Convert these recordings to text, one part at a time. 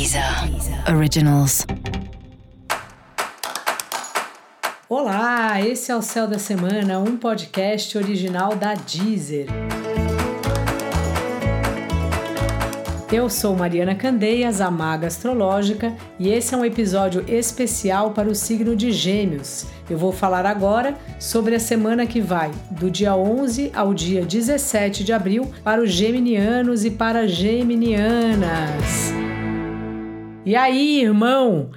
Deezer Originals. Olá, esse é o Céu da Semana, um podcast original da Deezer. Eu sou Mariana Candeias, a Maga Astrológica, e esse é um episódio especial para o signo de Gêmeos. Eu vou falar agora sobre a semana que vai do dia 11 ao dia 17 de abril para os geminianos e para geminianas. E aí, irmão?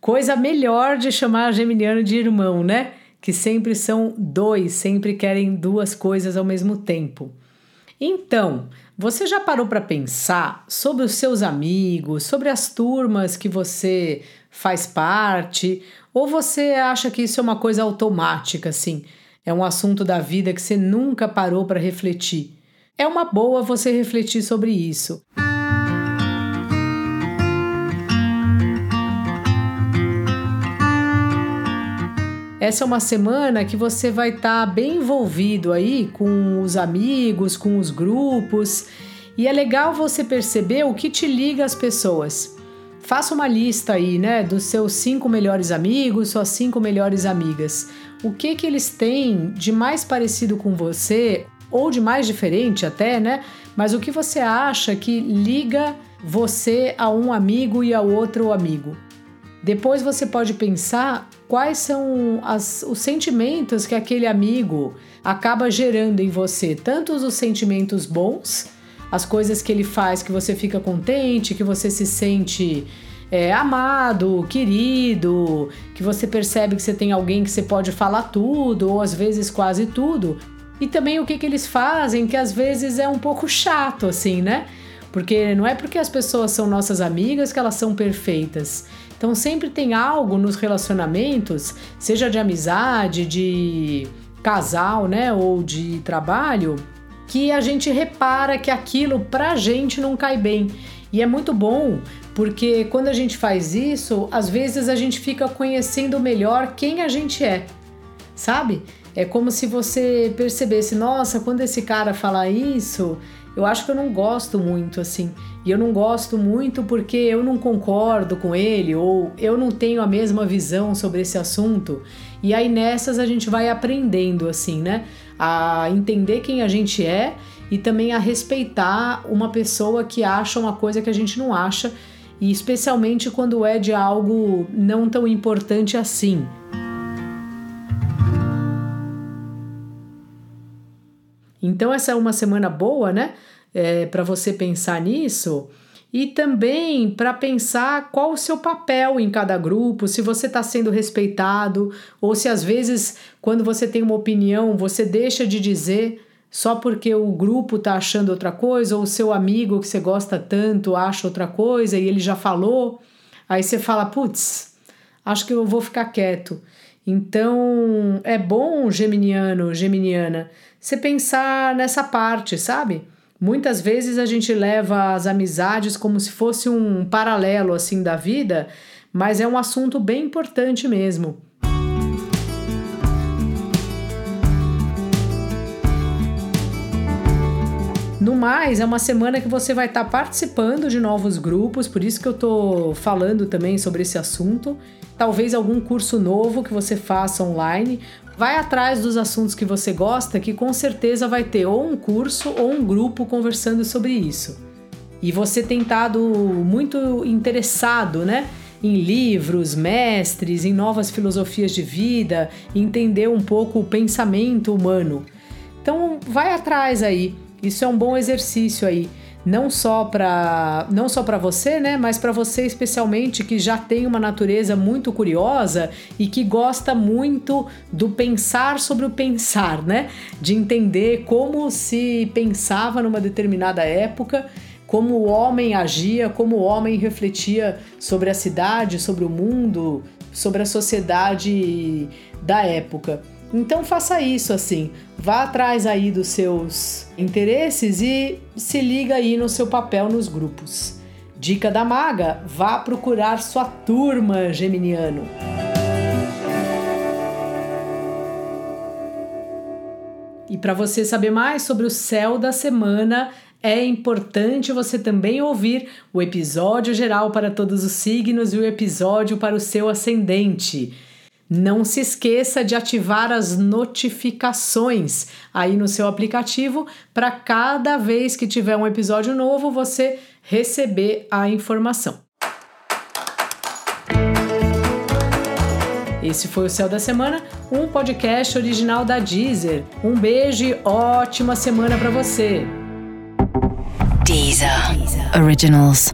Coisa melhor de chamar geminiano de irmão, né? Que sempre são dois, sempre querem duas coisas ao mesmo tempo. Então, você já parou para pensar sobre os seus amigos, sobre as turmas que você faz parte? Ou você acha que isso é uma coisa automática, assim? É um assunto da vida que você nunca parou para refletir? É uma boa você refletir sobre isso. Essa é uma semana que você vai estar tá bem envolvido aí com os amigos, com os grupos, e é legal você perceber o que te liga às pessoas. Faça uma lista aí, né, dos seus cinco melhores amigos, suas cinco melhores amigas. O que que eles têm de mais parecido com você ou de mais diferente até, né? Mas o que você acha que liga você a um amigo e ao outro amigo? Depois você pode pensar quais são as, os sentimentos que aquele amigo acaba gerando em você, tanto os sentimentos bons, as coisas que ele faz que você fica contente, que você se sente é, amado, querido, que você percebe que você tem alguém que você pode falar tudo, ou às vezes quase tudo. E também o que, que eles fazem, que às vezes é um pouco chato, assim, né? Porque não é porque as pessoas são nossas amigas que elas são perfeitas. Então sempre tem algo nos relacionamentos, seja de amizade, de casal, né, ou de trabalho, que a gente repara que aquilo pra gente não cai bem. E é muito bom, porque quando a gente faz isso, às vezes a gente fica conhecendo melhor quem a gente é. Sabe? É como se você percebesse, nossa, quando esse cara fala isso, eu acho que eu não gosto muito assim. E eu não gosto muito porque eu não concordo com ele ou eu não tenho a mesma visão sobre esse assunto. E aí nessas a gente vai aprendendo assim, né? A entender quem a gente é e também a respeitar uma pessoa que acha uma coisa que a gente não acha, e especialmente quando é de algo não tão importante assim. Então, essa é uma semana boa, né? É, para você pensar nisso e também para pensar qual o seu papel em cada grupo, se você está sendo respeitado ou se às vezes, quando você tem uma opinião, você deixa de dizer só porque o grupo está achando outra coisa ou o seu amigo que você gosta tanto acha outra coisa e ele já falou. Aí você fala, putz, acho que eu vou ficar quieto. Então é bom, geminiano, geminiana, você pensar nessa parte, sabe? Muitas vezes a gente leva as amizades como se fosse um paralelo assim da vida, mas é um assunto bem importante mesmo. No mais, é uma semana que você vai estar tá participando de novos grupos, por isso que eu estou falando também sobre esse assunto. Talvez algum curso novo que você faça online. Vai atrás dos assuntos que você gosta, que com certeza vai ter ou um curso ou um grupo conversando sobre isso. E você tem estado muito interessado, né? Em livros, mestres, em novas filosofias de vida, entender um pouco o pensamento humano. Então, vai atrás aí. Isso é um bom exercício aí, não só para não só para você, né, mas para você especialmente que já tem uma natureza muito curiosa e que gosta muito do pensar sobre o pensar, né? De entender como se pensava numa determinada época como o homem agia, como o homem refletia sobre a cidade, sobre o mundo, sobre a sociedade da época. Então faça isso assim, vá atrás aí dos seus interesses e se liga aí no seu papel nos grupos. Dica da maga: vá procurar sua turma, geminiano. E para você saber mais sobre o céu da semana, é importante você também ouvir o episódio geral para todos os signos e o episódio para o seu ascendente. Não se esqueça de ativar as notificações aí no seu aplicativo para cada vez que tiver um episódio novo você receber a informação. Esse foi o Céu da Semana, um podcast original da Deezer. Um beijo e ótima semana para você. Deezer. Originals.